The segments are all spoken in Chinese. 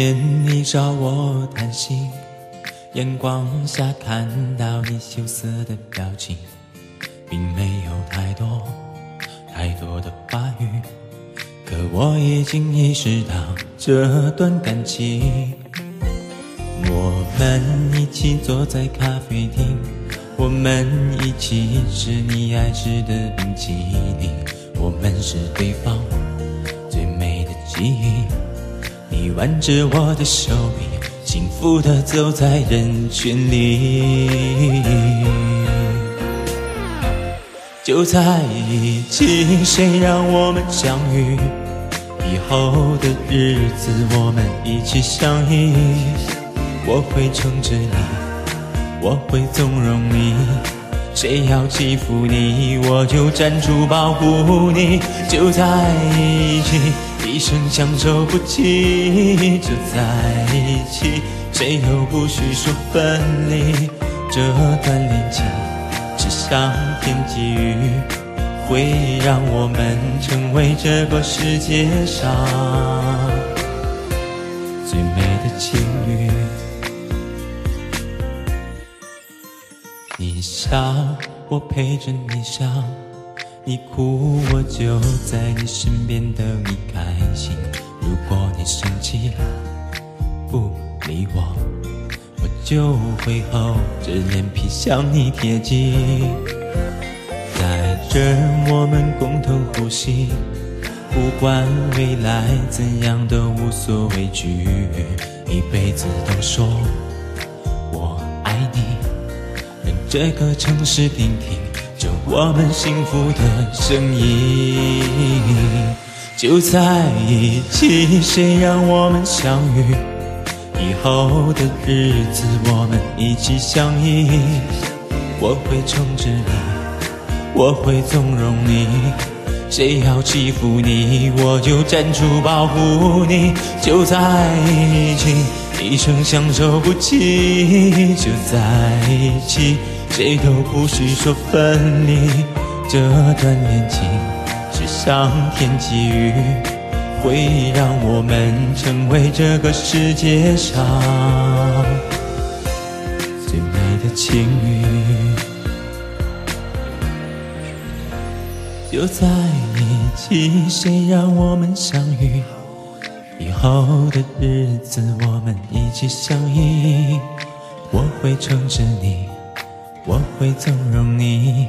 天你找我谈心，阳光下看到你羞涩的表情，并没有太多太多的话语，可我已经意识到这段感情。我们一起坐在咖啡厅，我们一起吃你爱吃的冰淇淋，我们是对方最美的记忆。挽着我的手臂，幸福的走在人群里。就在一起，谁让我们相遇？以后的日子，我们一起相依。我会宠着你，我会纵容你。谁要欺负你，我就站出保护你。就在一起，一生相守不弃。就在一起，谁都不许说分离。这段恋情是上天给予，会让我们成为这个世界上最美的情侣。你笑，我陪着你笑；你哭，我就在你身边等你开。起了，不理我，我就会厚着脸皮向你贴近。在这，我们共同呼吸，不管未来怎样都无所畏惧，一辈子都说我爱你。让这个城市听听，着我们幸福的声音。就在一起，谁让我们相遇？以后的日子，我们一起相依。我会宠着你，我会纵容你。谁要欺负你，我就站出保护你。就在一起，一生相守不弃。就在一起，谁都不许说分离。这段恋情上天给予，会让我们成为这个世界上最美的情侣。就在一起，谁让我们相遇？以后的日子，我们一起相依。我会宠着你，我会纵容你。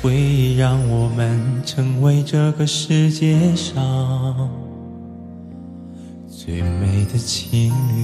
会让我们成为这个世界上最美的情侣。